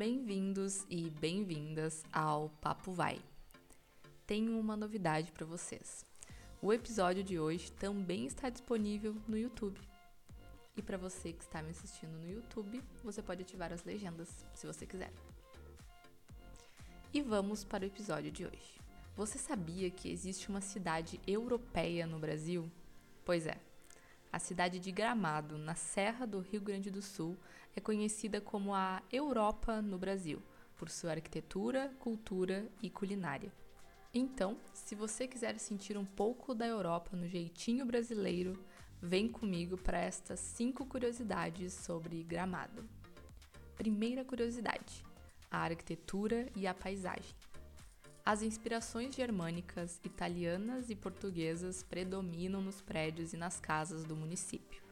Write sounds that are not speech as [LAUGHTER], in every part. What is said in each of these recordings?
Bem-vindos e bem-vindas ao Papo Vai. Tenho uma novidade para vocês. O episódio de hoje também está disponível no YouTube. E para você que está me assistindo no YouTube, você pode ativar as legendas, se você quiser. E vamos para o episódio de hoje. Você sabia que existe uma cidade europeia no Brasil? Pois é. A cidade de Gramado, na Serra do Rio Grande do Sul, é conhecida como a Europa no Brasil, por sua arquitetura, cultura e culinária. Então, se você quiser sentir um pouco da Europa no jeitinho brasileiro, vem comigo para estas cinco curiosidades sobre Gramado. Primeira curiosidade: a arquitetura e a paisagem. As inspirações germânicas, italianas e portuguesas predominam nos prédios e nas casas do município.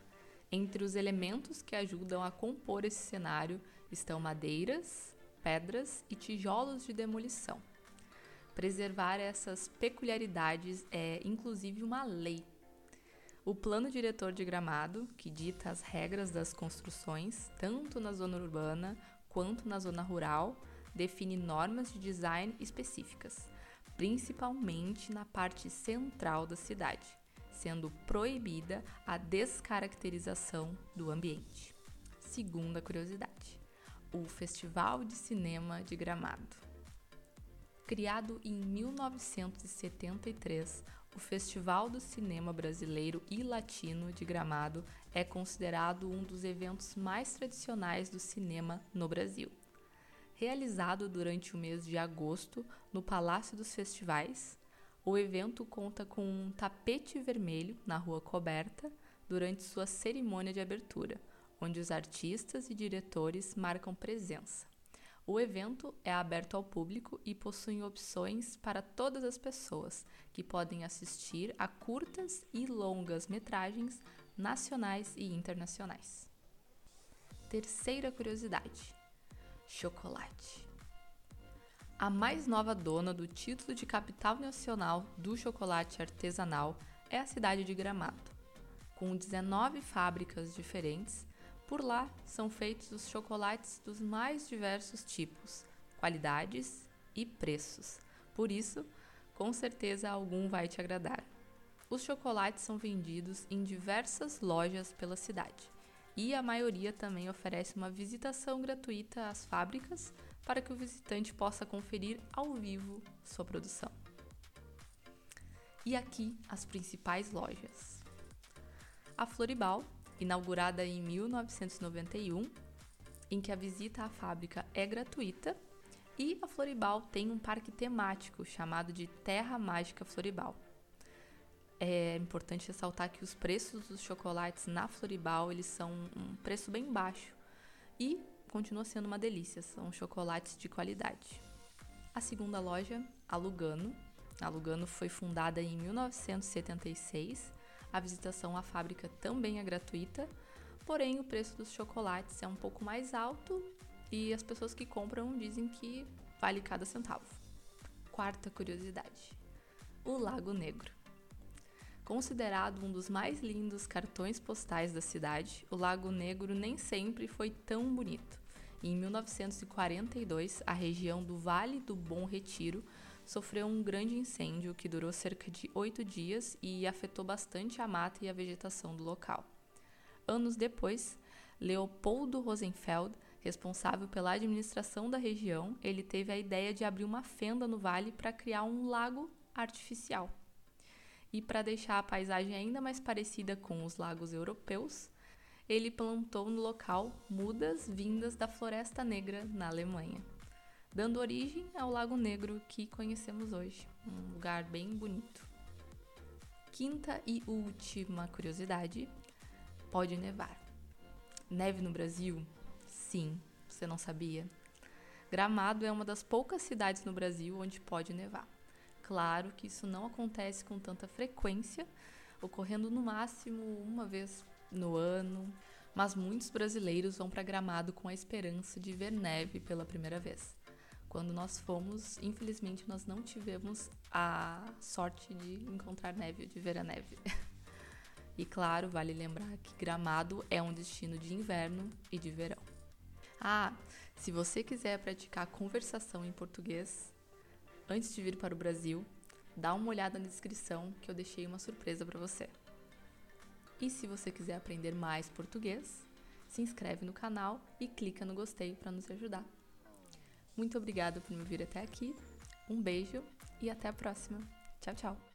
Entre os elementos que ajudam a compor esse cenário estão madeiras, pedras e tijolos de demolição. Preservar essas peculiaridades é inclusive uma lei. O plano diretor de gramado, que dita as regras das construções, tanto na zona urbana quanto na zona rural, define normas de design específicas, principalmente na parte central da cidade, sendo proibida a descaracterização do ambiente. Segunda curiosidade: o Festival de Cinema de Gramado. Criado em 1973, o Festival do Cinema Brasileiro e Latino de Gramado é considerado um dos eventos mais tradicionais do cinema no Brasil realizado durante o mês de agosto no Palácio dos Festivais. O evento conta com um tapete vermelho na rua coberta durante sua cerimônia de abertura, onde os artistas e diretores marcam presença. O evento é aberto ao público e possui opções para todas as pessoas, que podem assistir a curtas e longas metragens nacionais e internacionais. Terceira curiosidade: chocolate. A mais nova dona do título de capital nacional do chocolate artesanal é a cidade de Gramado. Com 19 fábricas diferentes, por lá são feitos os chocolates dos mais diversos tipos, qualidades e preços. Por isso, com certeza algum vai te agradar. Os chocolates são vendidos em diversas lojas pela cidade e a maioria também oferece uma visitação gratuita às fábricas para que o visitante possa conferir ao vivo sua produção. E aqui as principais lojas. A Floribal, inaugurada em 1991, em que a visita à fábrica é gratuita, e a Floribal tem um parque temático chamado de Terra Mágica Floribal é importante ressaltar que os preços dos chocolates na Floribal eles são um preço bem baixo e continua sendo uma delícia, são chocolates de qualidade. A segunda loja, a Lugano. A Lugano foi fundada em 1976. A visitação à fábrica também é gratuita, porém o preço dos chocolates é um pouco mais alto e as pessoas que compram dizem que vale cada centavo. Quarta curiosidade: o Lago Negro. Considerado um dos mais lindos cartões postais da cidade, o Lago Negro nem sempre foi tão bonito. Em 1942, a região do Vale do Bom Retiro sofreu um grande incêndio que durou cerca de oito dias e afetou bastante a mata e a vegetação do local. Anos depois, Leopoldo Rosenfeld, responsável pela administração da região, ele teve a ideia de abrir uma fenda no vale para criar um lago artificial. E para deixar a paisagem ainda mais parecida com os lagos europeus, ele plantou no local mudas vindas da Floresta Negra, na Alemanha, dando origem ao Lago Negro que conhecemos hoje, um lugar bem bonito. Quinta e última curiosidade: pode nevar. Neve no Brasil? Sim, você não sabia? Gramado é uma das poucas cidades no Brasil onde pode nevar. Claro que isso não acontece com tanta frequência, ocorrendo no máximo uma vez no ano, mas muitos brasileiros vão para Gramado com a esperança de ver neve pela primeira vez. Quando nós fomos, infelizmente nós não tivemos a sorte de encontrar neve, de ver a neve. [LAUGHS] E claro, vale lembrar que Gramado é um destino de inverno e de verão. Ah, Se você quiser praticar conversação em português antes de vir para o Brasil, dá uma olhada na descrição que eu deixei uma surpresa para você. E se você quiser aprender mais português, se inscreve no canal e clica no gostei para nos ajudar. Muito obrigada por me vir até aqui. Um beijo e até a próxima. Tchau, tchau.